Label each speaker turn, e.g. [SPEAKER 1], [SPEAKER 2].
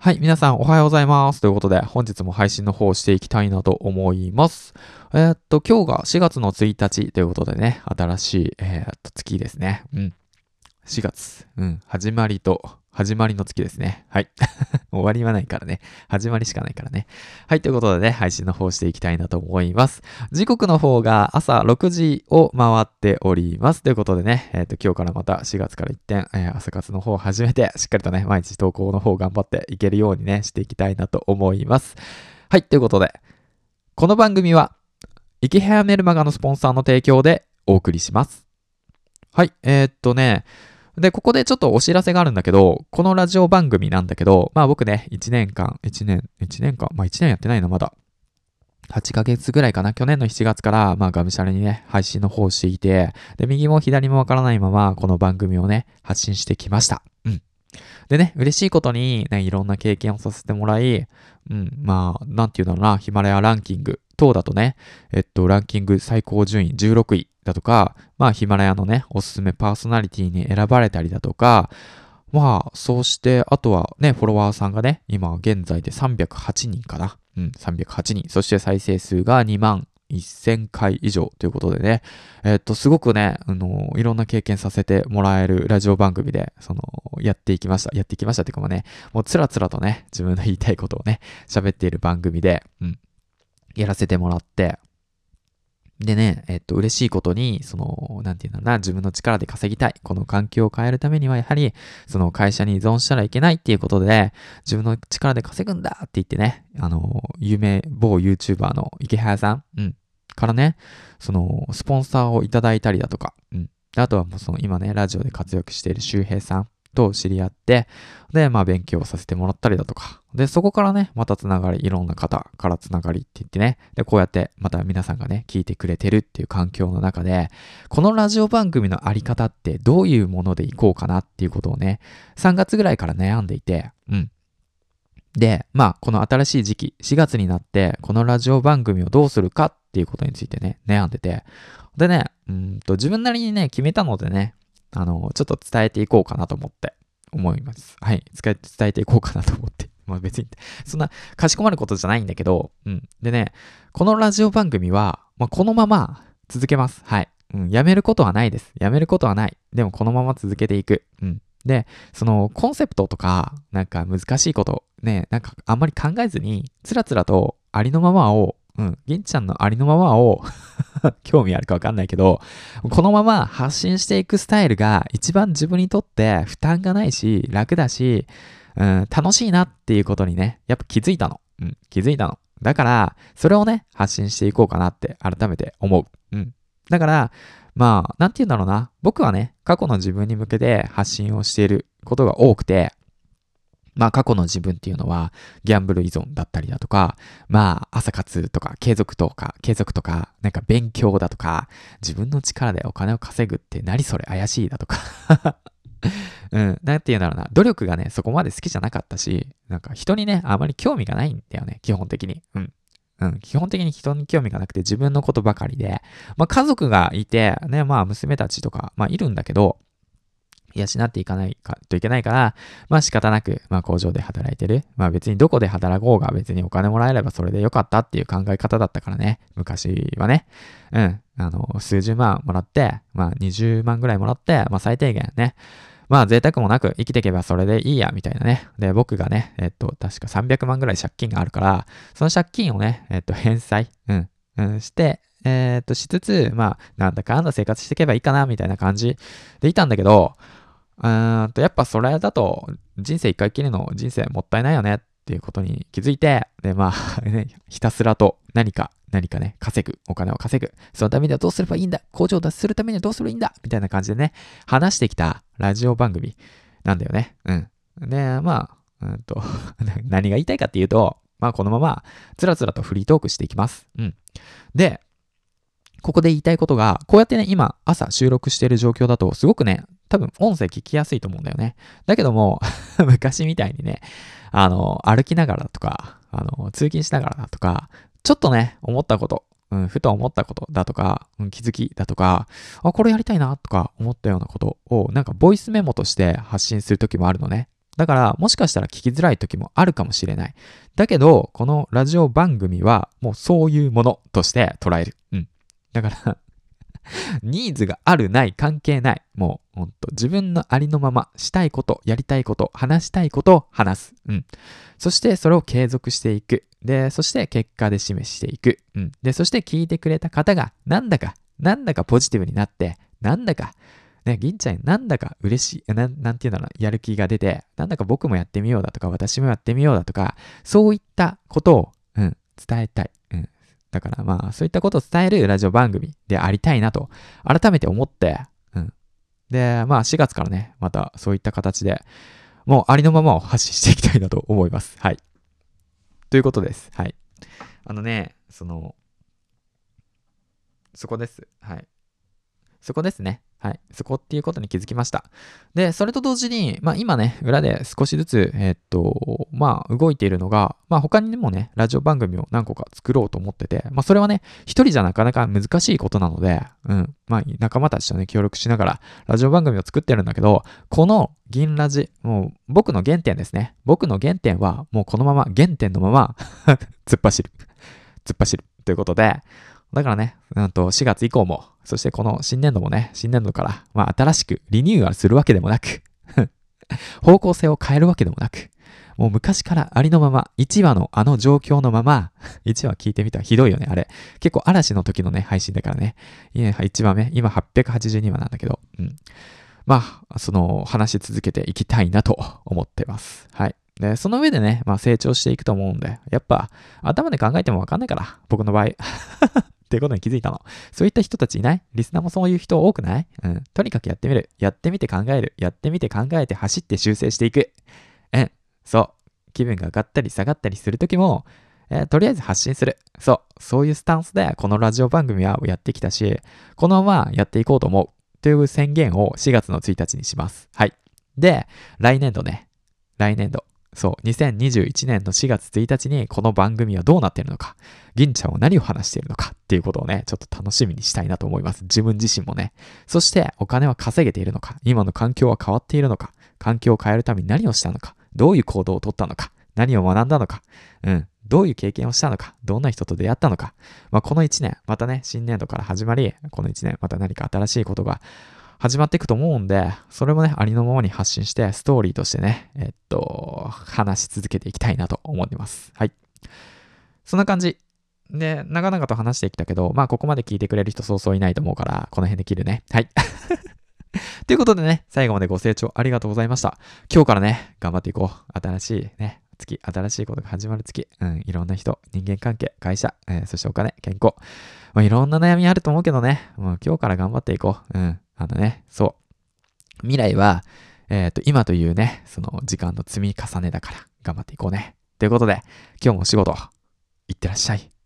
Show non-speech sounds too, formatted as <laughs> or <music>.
[SPEAKER 1] はい、皆さんおはようございます。ということで、本日も配信の方をしていきたいなと思います。えー、っと、今日が4月の1日ということでね、新しい、えー、っと、月ですね。うん。4月、うん、始まりと始まりの月ですね。はい。終わりはないからね。始まりしかないからね。はい。ということでね、配信の方していきたいなと思います。時刻の方が朝6時を回っております。ということでね、えっ、ー、と、今日からまた4月から一点、えー、朝活の方を始めて、しっかりとね、毎日投稿の方を頑張っていけるようにね、していきたいなと思います。はい。ということで、この番組は、イケヘアメルマガのスポンサーの提供でお送りします。はい。えー、っとね、で、ここでちょっとお知らせがあるんだけど、このラジオ番組なんだけど、まあ僕ね、1年間、1年、1年間、まあ1年やってないのまだ。8ヶ月ぐらいかな。去年の7月から、まあ、がむしゃらにね、配信の方をしていて、で、右も左もわからないまま、この番組をね、発信してきました。うん。でね、嬉しいことに、ね、いろんな経験をさせてもらい、うん、まあ、なんていうんだろうな、ヒマラヤランキング等だとね、えっと、ランキング最高順位16位だとか、まあ、ヒマラヤのね、おすすめパーソナリティに選ばれたりだとか、まあ、そうして、あとはね、フォロワーさんがね、今現在で308人かな。うん、308人。そして再生数が2万1000回以上ということでね、えっと、すごくね、あの、いろんな経験させてもらえるラジオ番組で、その、やっていきました。やっていきましたっていうかもね、もうつらつらとね、自分の言いたいことをね、喋っている番組で、うん、やらせてもらって、でね、えっと、嬉しいことに、その、なんていうんだろうな、自分の力で稼ぎたい。この環境を変えるためには、やはり、その会社に依存したらいけないっていうことで、自分の力で稼ぐんだって言ってね、あの、有名、某 YouTuber の池早さん、うん、からね、その、スポンサーをいただいたりだとか、うん。あとはもうその、今ね、ラジオで活躍している周平さん、と知り合って、で、まあ勉強させてもらったりだとか、で、そこからね、またつながり、いろんな方からつながりって言ってね、で、こうやってまた皆さんがね、聞いてくれてるっていう環境の中で、このラジオ番組のあり方ってどういうものでいこうかなっていうことをね、3月ぐらいから悩んでいて、うん。で、まあ、この新しい時期、4月になって、このラジオ番組をどうするかっていうことについてね、悩んでて、でね、うんと、自分なりにね、決めたのでね、あの、ちょっと伝えていこうかなと思って、思います。はい。伝えていこうかなと思って。<laughs> まあ別に、そんな、かしこまることじゃないんだけど、うん。でね、このラジオ番組は、まあこのまま続けます。はい。うん。やめることはないです。やめることはない。でもこのまま続けていく。うん。で、そのコンセプトとか、なんか難しいこと、ね、なんかあんまり考えずに、つらつらとありのままをうん、銀ちゃんのありのままを <laughs> 興味あるかわかんないけど、このまま発信していくスタイルが一番自分にとって負担がないし、楽だし、うん、楽しいなっていうことにね、やっぱ気づいたの。うん、気づいたの。だから、それをね、発信していこうかなって改めて思う。うん。だから、まあ、なんて言うんだろうな。僕はね、過去の自分に向けて発信をしていることが多くて、まあ過去の自分っていうのはギャンブル依存だったりだとか、まあ朝活とか継続とか、継続とか、なんか勉強だとか、自分の力でお金を稼ぐって何それ怪しいだとか <laughs> うん、なんて言うんだろうな。努力がね、そこまで好きじゃなかったし、なんか人にね、あまり興味がないんだよね、基本的に。うん。うん、基本的に人に興味がなくて自分のことばかりで、まあ家族がいて、ね、まあ娘たちとか、まあいるんだけど、養っていかないかといけないから、まあ仕方なく、まあ工場で働いてる。まあ別にどこで働こうが別にお金もらえればそれでよかったっていう考え方だったからね。昔はね。うん。あの、数十万もらって、まあ20万ぐらいもらって、まあ最低限ね。まあ贅沢もなく生きていけばそれでいいや、みたいなね。で、僕がね、えっと、確か300万ぐらい借金があるから、その借金をね、えっと、返済、うん、うん、して、え、っと、しつつ、まあ、なんだかんだ生活していけばいいかな、みたいな感じでいたんだけど、うんと、やっぱそれだと人生一回きりの人生もったいないよねっていうことに気づいて、で、まあ、<laughs> ね、ひたすらと何か、何かね、稼ぐ、お金を稼ぐ。そのためにはどうすればいいんだ？工場を脱出するためにはどうすればいいんだ？みたいな感じでね、話してきたラジオ番組なんだよね。うん。で、まあ、うんと <laughs> 何が言いたいかっていうと、まあこのまま、つらつらとフリートークしていきます。うん。で、ここで言いたいことが、こうやってね、今、朝収録している状況だと、すごくね、多分音声聞きやすいと思うんだよね。だけども、<laughs> 昔みたいにね、あの、歩きながらとか、あの、通勤しながらだとか、ちょっとね、思ったこと、うん、ふと思ったことだとか、うん、気づきだとか、あ、これやりたいなとか思ったようなことを、なんかボイスメモとして発信するときもあるのね。だから、もしかしたら聞きづらい時もあるかもしれない。だけど、このラジオ番組はもうそういうものとして捉える。うん。だから、ニーズがあるない関係ない。もう、ほんと、自分のありのまま、したいこと、やりたいこと、話したいことを話す。うん。そして、それを継続していく。で、そして、結果で示していく。うん。で、そして、聞いてくれた方が、なんだか、なんだかポジティブになって、なんだか、ね、銀ちゃん、なんだか嬉しい、なん、なんていうんだろう、やる気が出て、なんだか僕もやってみようだとか、私もやってみようだとか、そういったことを、うん、伝えたい。うん。だからまあ、そういったことを伝えるラジオ番組でありたいなと、改めて思って、うん。で、まあ、4月からね、またそういった形で、もうありのままを発信していきたいなと思います。はい。ということです。はい。あのね、その、そこです。はい。そこですね。はい。そこっていうことに気づきました。で、それと同時に、まあ今ね、裏で少しずつ、えーっと、まあ動いているのが、まあ他にもね、ラジオ番組を何個か作ろうと思ってて、まあそれはね、一人じゃなかなか難しいことなので、うん。まあ仲間たちとね、協力しながら、ラジオ番組を作ってるんだけど、この銀ラジ、もう僕の原点ですね。僕の原点は、もうこのまま、原点のまま、<laughs> 突っ走る。突っ走る。ということで、だからね、なんと4月以降も、そしてこの新年度もね、新年度から、まあ新しくリニューアルするわけでもなく、<laughs> 方向性を変えるわけでもなく、もう昔からありのまま、1話のあの状況のまま、1話聞いてみたらひどいよね、あれ。結構嵐の時のね、配信だからね。いや1話目、今882話なんだけど、うん。まあ、その、話し続けていきたいなと思ってます。はい。で、その上でね、まあ成長していくと思うんで、やっぱ、頭で考えてもわかんないから、僕の場合。っていうことに気づいたの。そういった人たちいない？リスナーもそういう人多くない？うん。とにかくやってみる。やってみて考える。やってみて考えて走って修正していく。うん。そう。気分が上がったり下がったりするときも、えーとりあえず発信する。そう。そういうスタンスでこのラジオ番組はやってきたし、このままやっていこうと思う。という宣言を4月の1日にします。はい。で、来年度ね。来年度。そう、2021年の4月1日にこの番組はどうなっているのか、銀ちゃんは何を話しているのかっていうことをね、ちょっと楽しみにしたいなと思います。自分自身もね。そして、お金は稼げているのか、今の環境は変わっているのか、環境を変えるために何をしたのか、どういう行動をとったのか、何を学んだのか、うん、どういう経験をしたのか、どんな人と出会ったのか、まあ、この1年、またね、新年度から始まり、この1年、また何か新しいことが始まっていくと思うんで、それもね、ありのままに発信して、ストーリーとしてね、えっと、話し続けていきたいなと思ってます。はい。そんな感じ。で、長々と話してきたけど、まあ、ここまで聞いてくれる人そうそういないと思うから、この辺で切るね。はい。<laughs> ということでね、最後までご清聴ありがとうございました。今日からね、頑張っていこう。新しいね、月、新しいことが始まる月。うん、いろんな人、人間関係、会社、えーそしてお金、健康。まあ、いろんな悩みあると思うけどね、もう今日から頑張っていこう。うん、あのね、そう。未来は、えっ、と、今というね、その時間の積み重ねだから、頑張っていこうね。ということで、今日もお仕事、いってらっしゃい。